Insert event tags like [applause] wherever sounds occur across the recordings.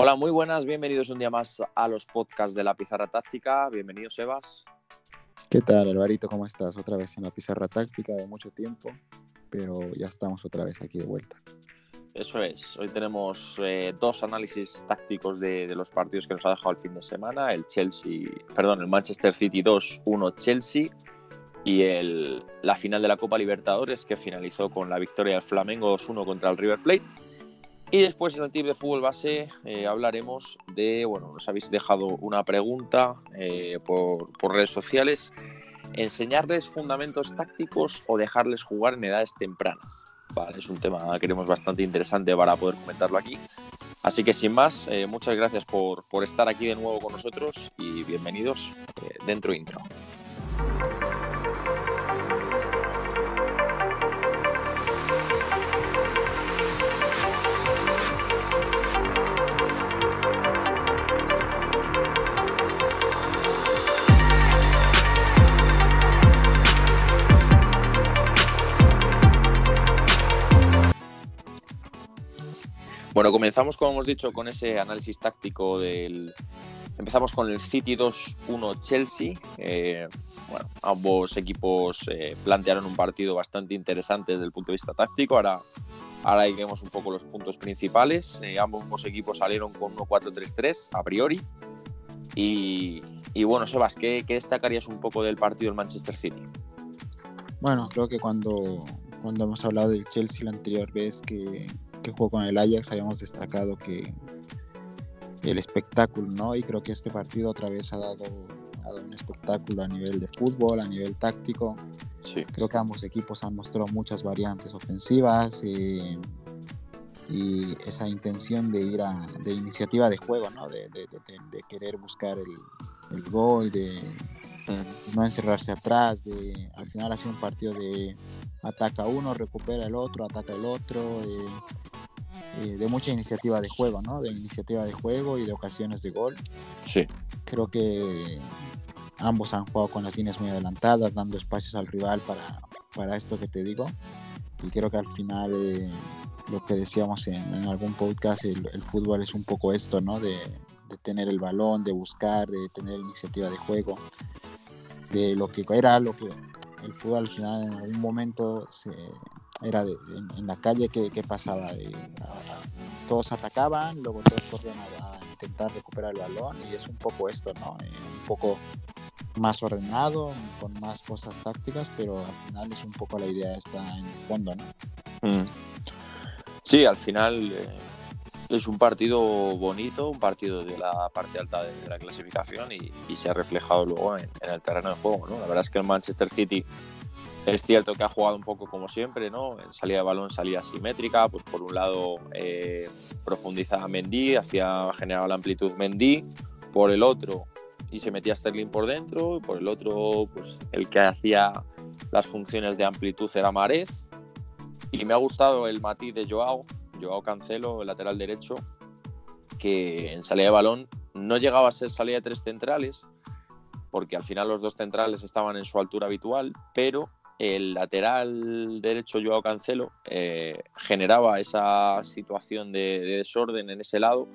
Hola, muy buenas, bienvenidos un día más a los podcasts de la Pizarra Táctica. Bienvenidos, Sebas. ¿Qué tal, Alvarito? ¿Cómo estás? Otra vez en la Pizarra Táctica de mucho tiempo, pero ya estamos otra vez aquí de vuelta. Eso es, hoy tenemos eh, dos análisis tácticos de, los partidos que nos ha dejado el fin de semana, el Chelsea, perdón, el Manchester City 2, 1 Chelsea y el, la final de la Copa Libertadores que finalizó con la victoria del Flamengo 2-1 contra el River Plate. Y después en el tip de fútbol base eh, hablaremos de, bueno, nos habéis dejado una pregunta eh, por, por, redes sociales, enseñarles fundamentos tácticos o dejarles jugar en edades tempranas. Vale, es un tema que queremos bastante interesante para poder comentarlo aquí. Así que sin más, eh, muchas gracias por, por, estar aquí de nuevo con nosotros y bienvenidos dentro intro. Bueno, comenzamos, como hemos dicho, con ese análisis táctico del. Empezamos con el City 2-1 Chelsea. Eh, bueno, ambos equipos eh, plantearon un partido bastante interesante desde el punto de vista táctico. Ahora, ahora iremos un poco los puntos principales. Eh, ambos equipos salieron con 1-4-3-3 a priori. Y, y, bueno, Sebas, ¿qué, ¿qué destacarías un poco del partido del Manchester City? Bueno, creo que cuando, cuando hemos hablado del Chelsea la anterior vez que que jugó con el Ajax habíamos destacado que el espectáculo, ¿no? Y creo que este partido otra vez ha dado, un espectáculo a nivel de fútbol, a nivel táctico. Sí. Creo que ambos equipos han mostrado muchas variantes ofensivas eh, y esa intención de ir a de iniciativa de juego, ¿no? De, de, de, querer buscar el, el gol, de no encerrarse atrás, de al final ha sido un partido de ataca uno, recupera el otro, ataca el otro, eh, eh, de mucha iniciativa de juego, ¿no? De iniciativa de juego y de ocasiones de gol. Sí. Creo que ambos han jugado con las líneas muy adelantadas, dando espacios al rival para, para esto que te digo. Y creo que al final, eh, lo que decíamos en, algún podcast, el, fútbol es un poco esto, ¿no? De, de, tener el balón, de buscar, de tener iniciativa de juego, de lo que era lo que el fútbol al final en algún momento se, era de, en, la calle que, pasaba, de, todos atacaban, luego todos corrían a, intentar recuperar el balón y es un poco esto, ¿no? Eh, un poco más ordenado, con más cosas tácticas, pero al final es un poco la idea está en el fondo, ¿no? Mm. Sí, al final eh, es un partido bonito, un partido de la parte alta de, la clasificación y, se ha reflejado luego en, en, el terreno de juego, ¿no? La verdad es que el Manchester City es cierto que ha jugado un poco como siempre, ¿no? En salida de balón, salida simétrica, pues por un lado eh, profundizaba Mendy, hacía generaba la amplitud Mendy, por el otro y se metía Sterling por dentro, por el otro, pues el que hacía las funciones de amplitud era Marez. Y me ha gustado el matiz de Joao, Joao Cancelo, el lateral derecho, que en salida de balón no llegaba a ser salida de tres centrales, porque al final los dos centrales estaban en su altura habitual, pero el lateral derecho Joao Cancelo eh, generaba esa situación de, desorden en ese lado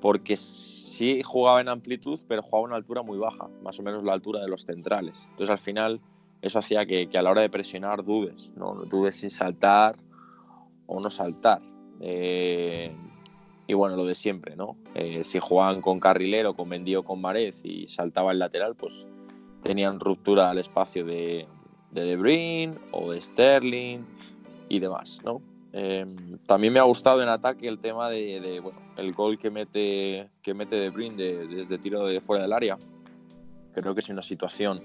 porque sí jugaba en amplitud pero jugaba a una altura muy baja, más o menos la altura de los centrales. Entonces al final eso hacía que, a la hora de presionar dudes, ¿no? dudes sin saltar o no saltar. Eh, y bueno, lo de siempre, ¿no? Eh, si jugaban con carrilero, con Mendío, con Marez y saltaba el lateral, pues tenían ruptura al espacio de, de De Bruyne o de Sterling y demás, ¿no? Em, también me ha gustado en ataque el tema de, el gol que mete, que mete De Bruyne desde tiro de fuera del área. Creo que es una situación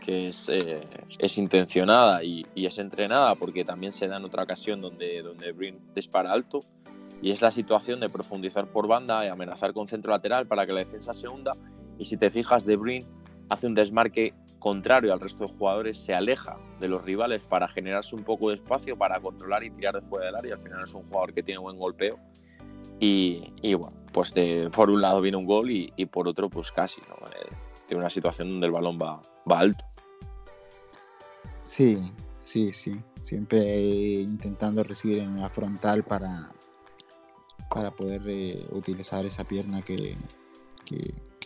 que es, eh, es intencionada y, es entrenada porque también se da en otra ocasión donde, donde De Bruyne dispara alto y es la situación de profundizar por banda y amenazar con centro lateral para que la defensa se hunda y si te fijas De Bruyne hace un desmarque contrario al resto de jugadores, se aleja de los rivales para generarse un poco de espacio, para controlar y tirar de fuera del área. Al final es un jugador que tiene buen golpeo. Y, bueno, pues por un lado viene un gol y, por otro, pues casi. Eh, tiene una situación donde el balón va, va alto. Sí, sí, sí. Siempre intentando recibir en la frontal para, para poder eh, utilizar esa pierna que,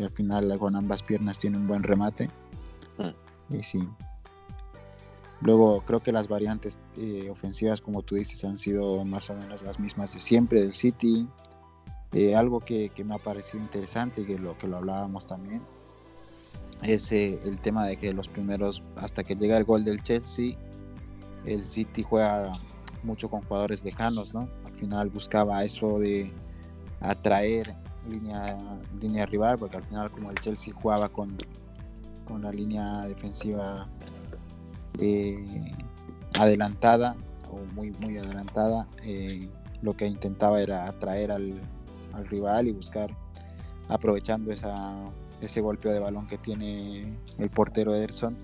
al final con ambas piernas tiene un buen remate. Mm. Y sí. Luego creo que las variantes eh, ofensivas, como tú dices, han sido más o menos las mismas de siempre del City. Eh, algo que, que, me ha parecido interesante y que lo, que lo hablábamos también es el tema de que los primeros, hasta que llega el gol del Chelsea, el City juega mucho con jugadores lejanos, ¿no? Al final buscaba eso de atraer línea, línea rival, porque al final como el Chelsea jugaba con, con la línea defensiva eh, adelantada o muy muy adelantada, eh, lo que intentaba era atraer al, al rival y buscar aprovechando esa, ese golpeo de balón que tiene el portero Ederson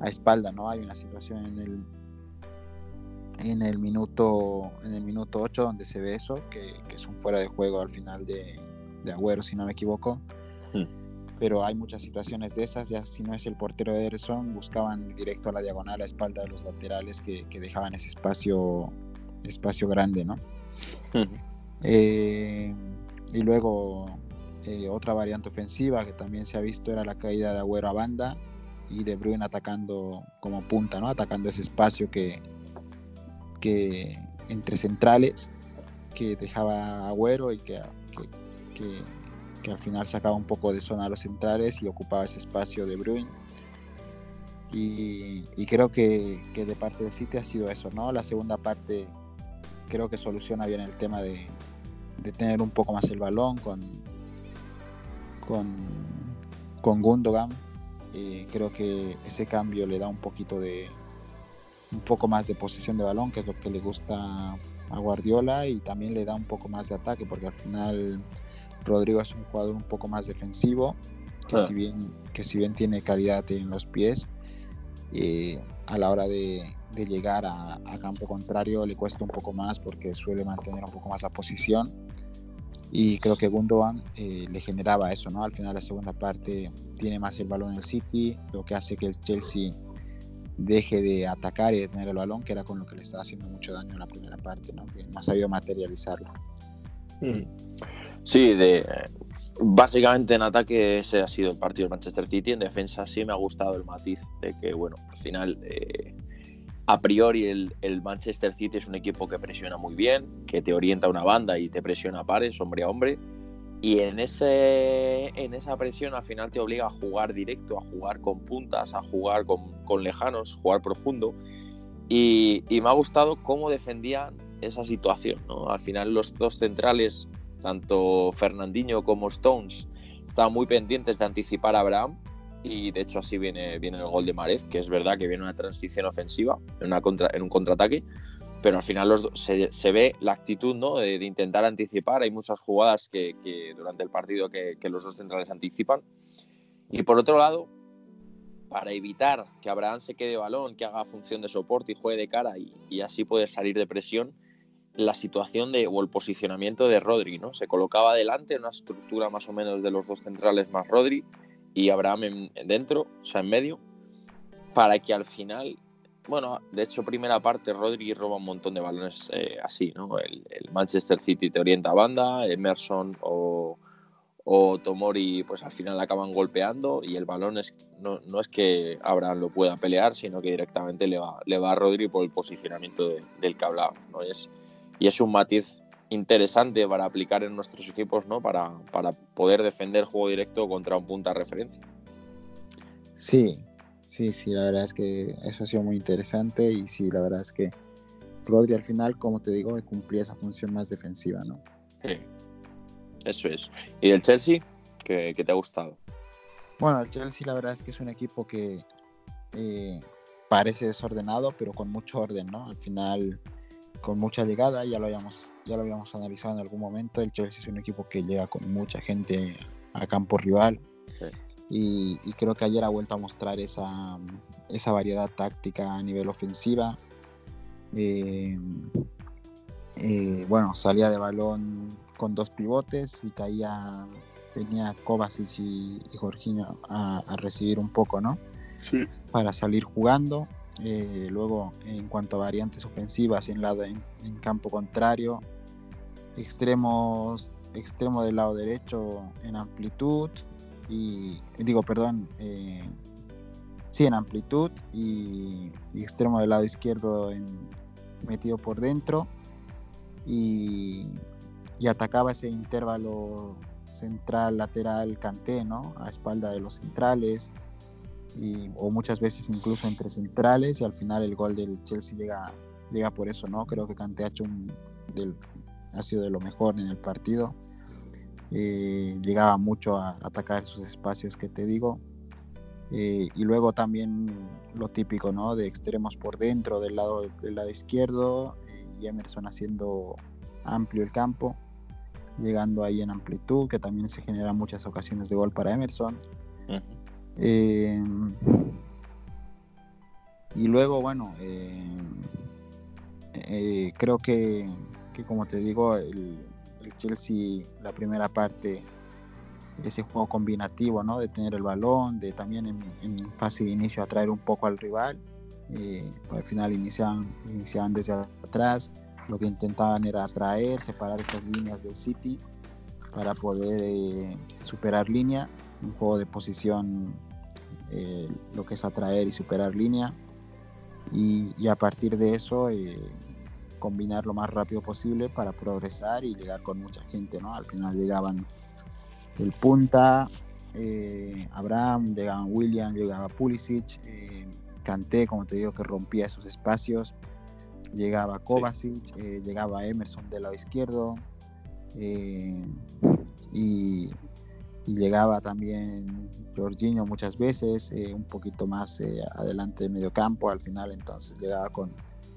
a espalda, ¿no? Hay una situación en el en el minuto en el minuto 8 donde se ve eso, que, es un fuera de juego al final de, de Agüero, si no me equivoco. Hmm. Pero hay muchas situaciones de esas, ya si no es el portero de Ederson, buscaban directo a la diagonal, a espalda de los laterales que, dejaban ese espacio, espacio grande, ¿no? Hmm. Eh, y luego eh, otra variante ofensiva que también se ha visto era la caída de Agüero a banda y De Bruyne atacando como punta, ¿no? Atacando ese espacio que, que entre centrales que dejaba Agüero y que, que, al final sacaba un poco de zona a los centrales y ocupaba ese espacio de Bruin. Y, creo que, de parte del City ha sido eso, ¿no? La segunda parte creo que soluciona bien el tema de, tener un poco más el balón con, con, con Gundogan. Eh, creo que ese cambio le da un poquito de, un poco más de posesión de balón, que es lo que le gusta a Guardiola, y también le da un poco más de ataque, porque al final Rodrigo es un jugador un poco más defensivo, que, ah. si, bien, que si bien tiene calidad en los pies, eh, a la hora de, llegar a, campo contrario le cuesta un poco más porque suele mantener un poco más la posición. Y creo que Gundogan eh, le generaba eso, ¿no? Al final la segunda parte tiene más el balón en el City, lo que hace que el Chelsea deje de atacar y de tener el balón, que era con lo que le estaba haciendo mucho daño en la primera parte, ¿no? que no ha sabido materializarlo. Mm. Sí, de, básicamente en ataque ese ha sido el partido del Manchester City, en defensa sí me ha gustado el matiz de que, bueno, al final, eh, a priori el, el, Manchester City es un equipo que presiona muy bien, que te orienta una banda y te presiona a pares, hombre a hombre, y en, ese, en esa presión al final te obliga a jugar directo, a jugar con puntas, a jugar con, lejanos, jugar profundo. Y, me ha gustado cómo defendían esa situación. Al final los dos centrales, tanto Fernandinho como Stones, estaban muy pendientes de anticipar a Abraham. Y de hecho así viene, viene el gol de Marez, que es verdad que viene una transición ofensiva en, una en un contraataque pero al final se, ve la actitud ¿no? de, intentar anticipar. Hay muchas jugadas que, durante el partido que, los dos centrales anticipan. Y por otro lado, para evitar que Abraham se quede balón, que haga función de soporte y juegue de cara y, así puede salir de presión, la situación de, o el posicionamiento de Rodri. ¿no? Se colocaba adelante una estructura más o menos de los dos centrales más Rodri y Abraham en, dentro, o sea, en medio, para que al final bueno, de hecho, primera parte, Rodri roba un montón de balones eh, así, ¿no? El, Manchester City te orienta a banda, Emerson o, Tomori, pues al final acaban golpeando y el balón es, no, es que Abraham lo pueda pelear, sino que directamente le va, le va a Rodri por el posicionamiento del que hablábamos, ¿no? Es, y es un matiz interesante para aplicar en nuestros equipos, ¿no? Para, para poder defender juego directo contra un punta referencia. Sí, Sí, sí, la verdad es que eso ha sido muy interesante y sí, la verdad es que Rodri al final, como te digo, cumplía esa función más defensiva, ¿no? Sí, eso es. ¿Y el Chelsea? ¿Qué, te ha gustado? Bueno, el Chelsea la verdad es que es un equipo que eh, parece desordenado, pero con mucho orden, ¿no? Al final, con mucha llegada, ya lo habíamos, ya lo habíamos analizado en algún momento, el Chelsea es un equipo que llega con mucha gente a campo rival. Sí y, creo que ayer ha vuelto a mostrar esa, esa variedad táctica a nivel ofensiva. Eh, eh, bueno, salía de balón con dos pivotes y caía, venía Kovacic y, y Jorginho a, recibir un poco, ¿no? Sí. Para salir jugando. Eh, luego, en cuanto a variantes ofensivas en, lado, en, campo contrario, extremos, extremo del lado derecho en amplitud y digo, perdón, eh, sí, en amplitud y, extremo del lado izquierdo en, metido por dentro y, y atacaba ese intervalo central, lateral, canté, ¿no? A espalda de los centrales y, o muchas veces incluso entre centrales y al final el gol del Chelsea llega, llega por eso, ¿no? Creo que Kanté ha, hecho un, del, ha sido de lo mejor en el partido. Eh, llegaba mucho a atacar esos espacios que te digo. Eh, y luego también lo típico, ¿no? De extremos por dentro, del lado, del lado izquierdo, eh, y Emerson haciendo amplio el campo, llegando ahí en amplitud, que también se generan muchas ocasiones de gol para Emerson. Y luego, bueno, creo que, como te digo, el, Chelsea, la primera parte, ese juego combinativo, ¿no? De tener el balón, de también en, de inicio atraer un poco al rival. al final iniciaban, iniciaban desde atrás, lo que intentaban era atraer, separar esas líneas del City para poder superar línea, un juego de posición eh, lo que es atraer y superar línea y, a partir de eso eh, combinar lo más rápido posible para progresar y llegar con mucha gente, ¿no? Al final llegaban el punta, eh, Abraham, llegaban William, llegaba Pulisic, Canté, como te digo, que rompía esos espacios, llegaba Kovacic, llegaba Emerson del lado izquierdo y y llegaba también Jorginho muchas veces, eh, un poquito más eh, adelante de medio campo al final, entonces llegaba con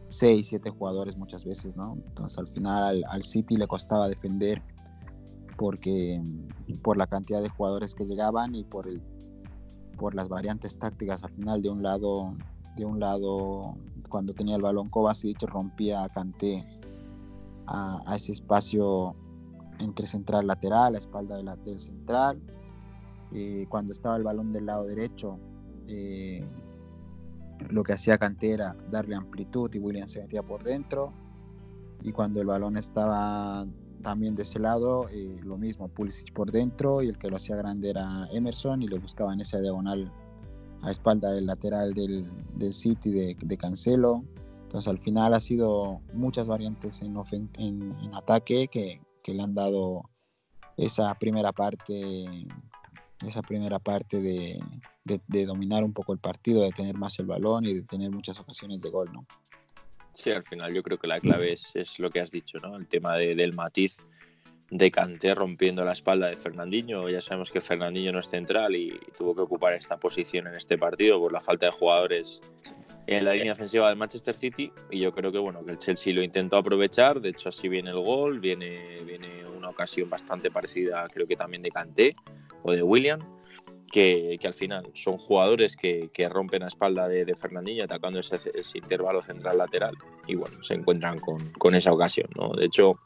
6, 7 jugadores muchas veces, ¿no? Entonces al final al, City le costaba defender porque por la cantidad de jugadores que llegaban y por el por las variantes tácticas al final de un lado de un lado cuando tenía el balón Kovacic rompía a Kanté a, a ese espacio entre central lateral, a espalda de la, del central. Eh, cuando estaba el balón del lado derecho, eh, lo que hacía Cantera darle amplitud y William se metía por dentro. Y cuando el balón estaba también de ese lado, eh, lo mismo, Pulisic por dentro y el que lo hacía grande era Emerson y le buscaban esa diagonal a espalda del lateral del, del City de, de, Cancelo. Entonces al final ha sido muchas variantes en, en, en ataque que, que le han dado esa primera parte, esa primera parte de, dominar un poco el partido, de tener más el balón y de tener muchas ocasiones de gol, ¿no? Sí, al final yo creo que la clave es, es lo que has dicho, ¿no? El tema del matiz de Canté rompiendo la espalda de Fernandinho. Ya sabemos que Fernandinho no es central y tuvo que ocupar esta posición en este partido por la falta de jugadores en la línea ofensiva del Manchester City y yo creo que bueno que el Chelsea lo intentó aprovechar de hecho así viene el gol viene viene una ocasión bastante parecida creo que también de Kanté o de William que, que al final son jugadores que, que rompen a espalda de, de Fernandinho atacando ese, ese, intervalo central lateral y bueno se encuentran con, con esa ocasión ¿no? de hecho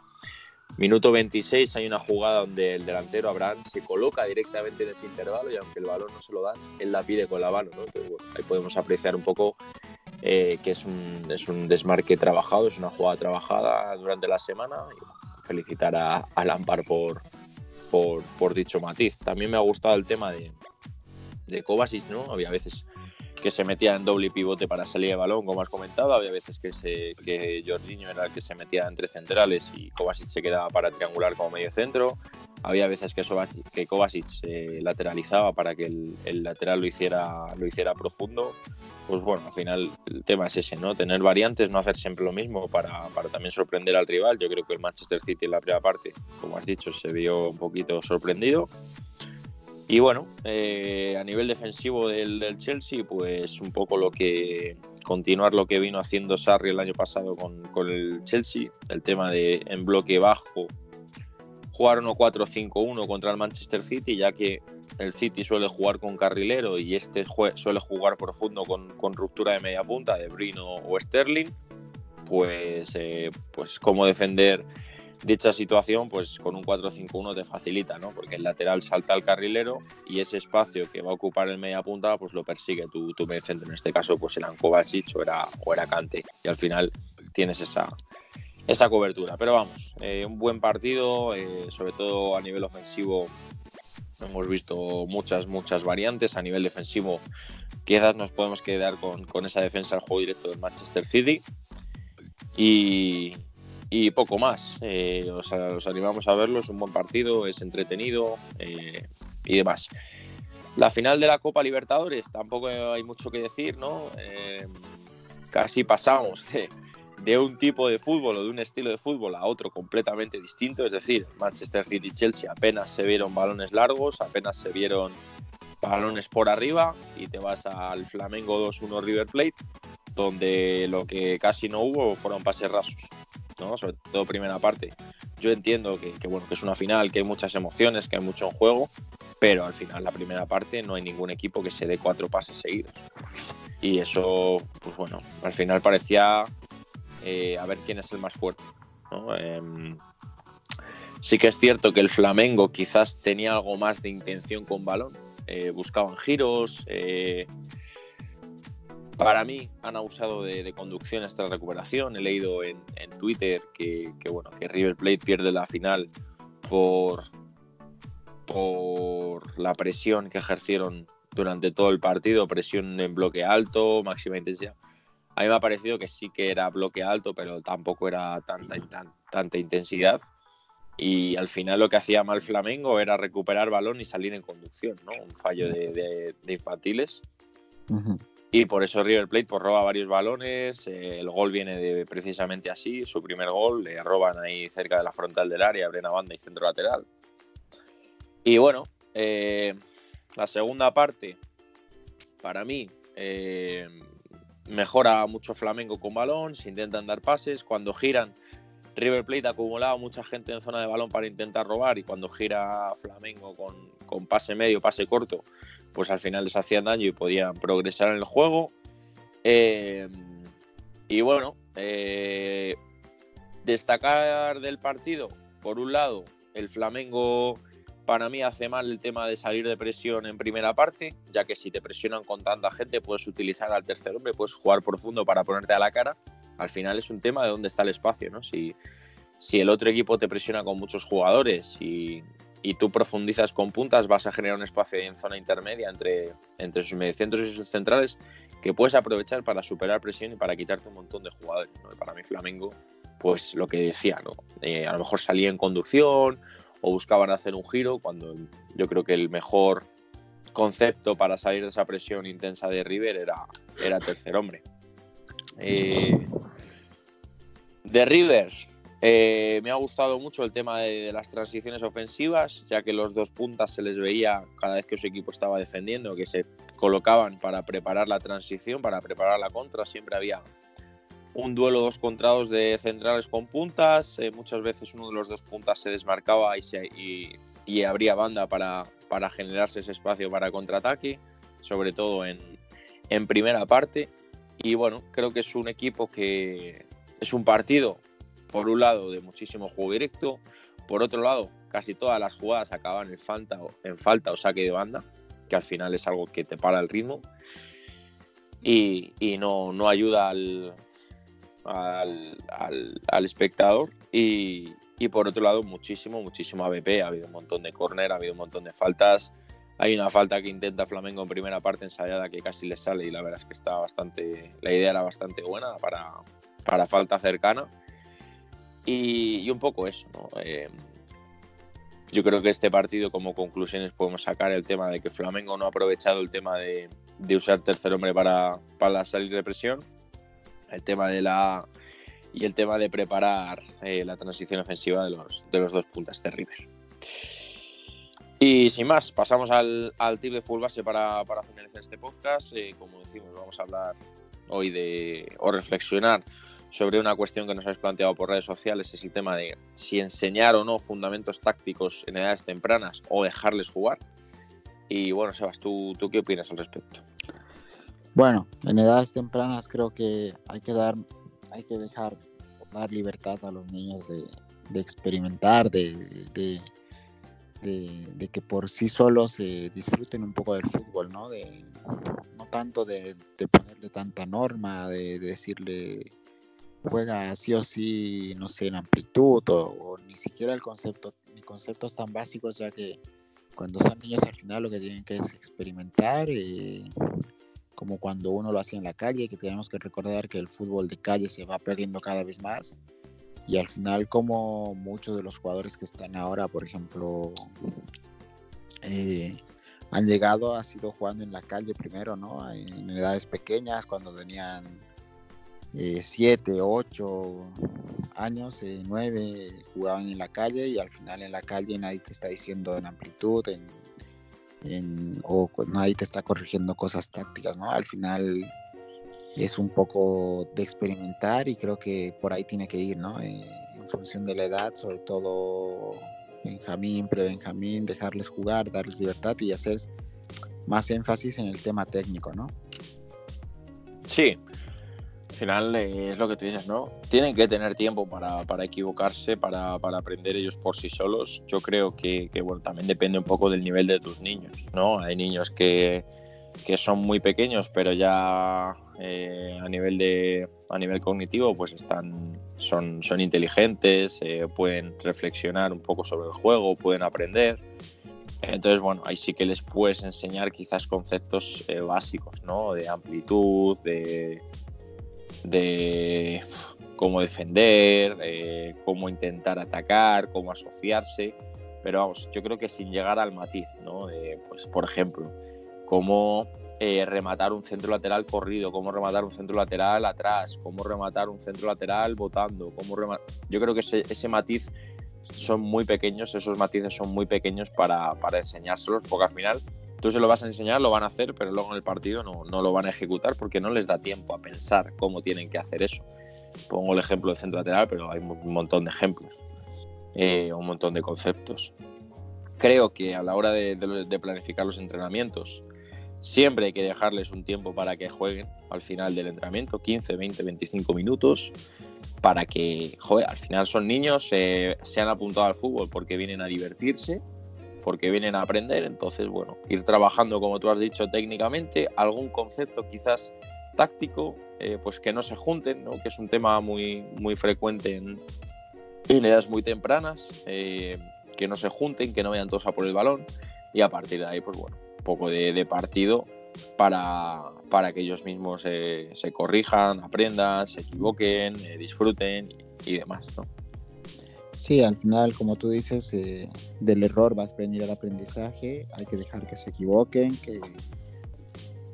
Minuto 26 hay una jugada donde el delantero Abraham se coloca directamente en ese intervalo y aunque el balón no se lo dan, él la pide con la mano. ¿no? Entonces, bueno, ahí podemos apreciar un poco eh, que es un, es un, desmarque trabajado, es una jugada trabajada durante la semana. Y felicitar a, a por, por, dicho matiz. También me ha gustado el tema de, de Kovacic, ¿no? Había veces que se metía en doble pivote para salir de balón, como has comentado. Había veces que, se, que Jorginho era el que se metía entre centrales y Kovacic se quedaba para triangular como medio centro. Había veces que, que Kovacic se lateralizaba para que el, el, lateral lo hiciera, lo hiciera profundo. Pues bueno, al final el tema es ese, ¿no? Tener variantes, no hacer siempre lo mismo para, para también sorprender al rival. Yo creo que el Manchester City en la primera parte, como has dicho, se vio un poquito sorprendido. Y bueno, eh, a nivel defensivo del, del, Chelsea, pues un poco lo que continuar lo que vino haciendo Sarri el año pasado con, con el Chelsea, el tema de en bloque bajo, jugar 1-4-5-1 contra el Manchester City, ya que el City suele jugar con carrilero y este suele jugar profundo con, con, ruptura de media punta de Brino o Sterling, pues, eh, pues cómo defender dicha situación, pues con un 4-5-1 te facilita, ¿no? Porque el lateral salta al carrilero y ese espacio que va a ocupar el media punta, pues lo persigue tu, tu medio centro. En este caso, pues eran Kovacic o era, o era Kante. Y al final tienes esa, esa cobertura. Pero vamos, eh, un buen partido, eh, sobre todo a nivel ofensivo. Hemos visto muchas, muchas variantes. A nivel defensivo, quizás nos podemos quedar con, con esa defensa del juego directo del Manchester City. Y, y poco más. Eh, os, animamos a verlo, es un buen partido, es entretenido y demás. La final de la Copa Libertadores, tampoco hay mucho que decir, ¿no? casi pasamos de, de un tipo de fútbol o de un estilo de fútbol a otro completamente distinto. Es decir, Manchester City y Chelsea apenas se vieron balones largos, apenas se vieron balones por arriba y te vas al Flamengo 2-1 River Plate, donde lo que casi no hubo fueron pases rasos, ¿no? sobre todo primera parte. Yo entiendo que, bueno, que es una final, que hay muchas emociones, que hay mucho en juego, pero al final la primera parte no hay ningún equipo que se dé cuatro pases seguidos. Y eso, pues bueno, al final parecía eh, a ver quién es el más fuerte. Em, sí que es cierto que el Flamengo quizás tenía algo más de intención con balón, eh, buscaban giros. Eh, para mí han abusado de, conducción esta recuperación. He leído en, Twitter que, bueno, que River Plate pierde la final por, por la presión que ejercieron durante todo el partido, presión en bloque alto, máxima intensidad. A mí me ha parecido que sí que era bloque alto, pero tampoco era tanta, tanta intensidad. Y al final lo que hacía mal Flamengo era recuperar balón y salir en conducción, ¿no? Un fallo de, infantiles. Y por eso River Plate pues, roba varios balones. Eh, el gol viene de, precisamente así, su primer gol. Le roban ahí cerca de la frontal del área, abren a banda y centro lateral. Y bueno, eh, la segunda parte, para mí, eh, mejora mucho Flamengo con balón, se intentan dar pases, cuando giran River Plate ha acumulado mucha gente en zona de balón para intentar robar y cuando gira Flamengo con, pase medio, pase corto, pues al final les hacían daño y podían progresar en el juego. Eh, y bueno, eh, destacar del partido, por un lado, el Flamengo para mí hace mal el tema de salir de presión en primera parte, ya que si te presionan con tanta gente puedes utilizar al tercer hombre, puedes jugar profundo para ponerte a la cara. Al final es un tema de dónde está el espacio, ¿no? Si, si el otro equipo te presiona con muchos jugadores y, y tú profundizas con puntas, vas a generar un espacio en zona intermedia entre, entre sus mediocentros y sus centrales que puedes aprovechar para superar presión y para quitarte un montón de jugadores. para mí Flamengo, pues lo que decía, ¿no? Eh, a lo mejor salía en conducción o buscaban hacer un giro, cuando yo creo que el mejor concepto para salir de esa presión intensa de River era, era tercer hombre. Eh, de River, eh, me ha gustado mucho el tema de, las transiciones ofensivas, ya que los dos puntas se les veía cada vez que su equipo estaba defendiendo, que se colocaban para preparar la transición, para preparar la contra. Siempre había un duelo dos contra dos de centrales con puntas. Eh, muchas veces uno de los dos puntas se desmarcaba y, se, y, abría banda para, para, generarse ese espacio para contraataque, sobre todo en, en, primera parte. Y bueno, creo que es un equipo que es un partido, por un lado, de muchísimo juego directo, por otro lado, casi todas las jugadas acaban en falta, en falta o saque de banda, que al final es algo que te para el ritmo. Y, y no, no ayuda al, al, espectador. Y, por otro lado muchísimo, muchísimo ABP, ha habido un montón de córner, ha habido un montón de faltas, hay una falta que intenta Flamengo en primera parte ensayada que casi le sale y la verdad es que está bastante, la idea era bastante buena para, para falta cercana. Y, un poco eso, eh, yo creo que este partido como conclusiones podemos sacar el tema de que Flamengo no ha aprovechado el tema de, usar tercer hombre para, para salir de presión el tema de la y el tema de preparar eh, la transición ofensiva de los, de los dos puntas de River. Y sin más, pasamos al, al tip de full base para, para finalizar este podcast. Eh, como decimos, vamos a hablar hoy de, o reflexionar sobre una cuestión que nos habéis planteado por redes sociales, es el tema de si enseñar o no fundamentos tácticos en edades tempranas o dejarles jugar. Y bueno, Sebas, ¿tú, tú qué opinas al respecto? Bueno, en edades tempranas creo que hay que dar, hay que dejar dar libertad a los niños de, experimentar, de, de, que por sí solos se disfruten un poco del fútbol, ¿no? no tanto de, ponerle tanta norma, de, decirle juega sí o sí, no sé, en amplitud o, ni siquiera el concepto, ni conceptos tan básicos, ya que cuando son niños al final lo que tienen que es experimentar, eh, como cuando uno lo hacía en la calle, que tenemos que recordar que el fútbol de calle se va perdiendo cada vez más. Y al final, como muchos de los jugadores que están ahora, por ejemplo, eh, han llegado, ha sido jugando en la calle primero, ¿no? En edades pequeñas, cuando tenían 7, eh, 8 años, 9, eh, jugaban en la calle y al final en la calle nadie te está diciendo en amplitud, en, o nadie te está corrigiendo cosas tácticas, ¿no? Al final es un poco de experimentar y creo que por ahí tiene que ir, ¿no? Eh, en función de la edad, sobre todo Benjamín, pre-Benjamín, dejarles jugar, darles libertad y hacer más énfasis en el tema técnico, ¿no? Sí, final eh, es lo que tú dices, ¿no? Tienen que tener tiempo para, equivocarse, para, aprender ellos por sí solos. Yo creo que, bueno, también depende un poco del nivel de tus niños, ¿no? Hay niños que, son muy pequeños, pero ya eh, a nivel de a nivel cognitivo, pues están son, son inteligentes, eh, pueden reflexionar un poco sobre el juego, pueden aprender. Entonces, bueno, ahí sí que les puedes enseñar quizás conceptos básicos, ¿no? De amplitud, de, de cómo defender, cómo intentar atacar, cómo asociarse, pero vamos, yo creo que sin llegar al matiz, ¿no? pues por ejemplo, cómo eh, rematar un centro lateral corrido, cómo rematar un centro lateral atrás, cómo rematar un centro lateral botando, cómo yo creo que ese, matiz son muy pequeños, esos matices son muy pequeños para, para enseñárselos, porque al final tú se lo vas a enseñar, lo van a hacer, pero luego en el partido no, no, lo van a ejecutar porque no les da tiempo a pensar cómo tienen que hacer eso. Pongo el ejemplo del centro lateral, pero hay un montón de ejemplos, eh, un montón de conceptos. Creo que a la hora de, planificar los entrenamientos, siempre hay que dejarles un tiempo para que jueguen al final del entrenamiento, 15, 20, 25 minutos, para que, joder, al final son niños, eh, se han apuntado al fútbol porque vienen a divertirse porque vienen a aprender. Entonces, bueno, ir trabajando, como tú has dicho, técnicamente, algún concepto quizás táctico, eh, pues que no se junten, ¿no? que es un tema muy, muy frecuente en, edades muy tempranas, eh, que no se junten, que no vayan todos a por el balón y a partir de ahí, pues bueno, un poco de, partido para, para, que ellos mismos se corrijan, aprendan, se equivoquen, eh, disfruten y, y demás, ¿no? Sí, al final, como tú dices, eh, del error vas a venir el aprendizaje, hay que dejar que se equivoquen que,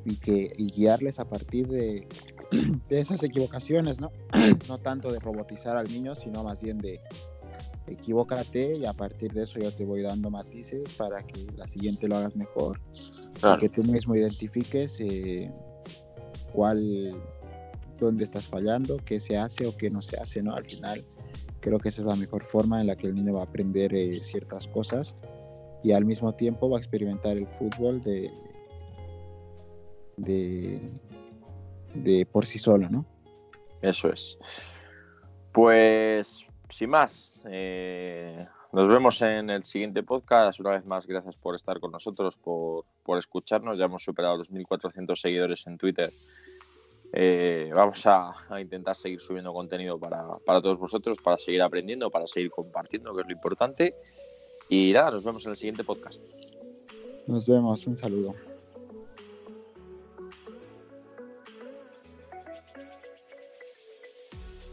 y, que, y guiarles a partir de, [clears throat] de esas equivocaciones, ¿no? [clears throat] no tanto de robotizar al niño, sino más bien de equivócate y a partir de eso yo te voy dando matices para que la siguiente lo hagas mejor, para que tú mismo identifiques eh, cuál, dónde estás fallando, qué se hace o qué no se hace, ¿no? Al final Creo que esa es la mejor forma en la que el niño va a aprender eh, ciertas cosas y al mismo tiempo va a experimentar el fútbol de, de, por sí solo, ¿no? Eso es. Pues, sin más, eh, nos vemos en el siguiente podcast. Una vez más, gracias por estar con nosotros, por, por escucharnos. Ya hemos superado los 1.400 seguidores en Twitter eh, vamos a, intentar seguir subiendo contenido para, para, todos vosotros, para seguir aprendiendo, para seguir compartiendo, que es lo importante. Y nada, nos vemos en el siguiente podcast. Nos vemos, un saludo.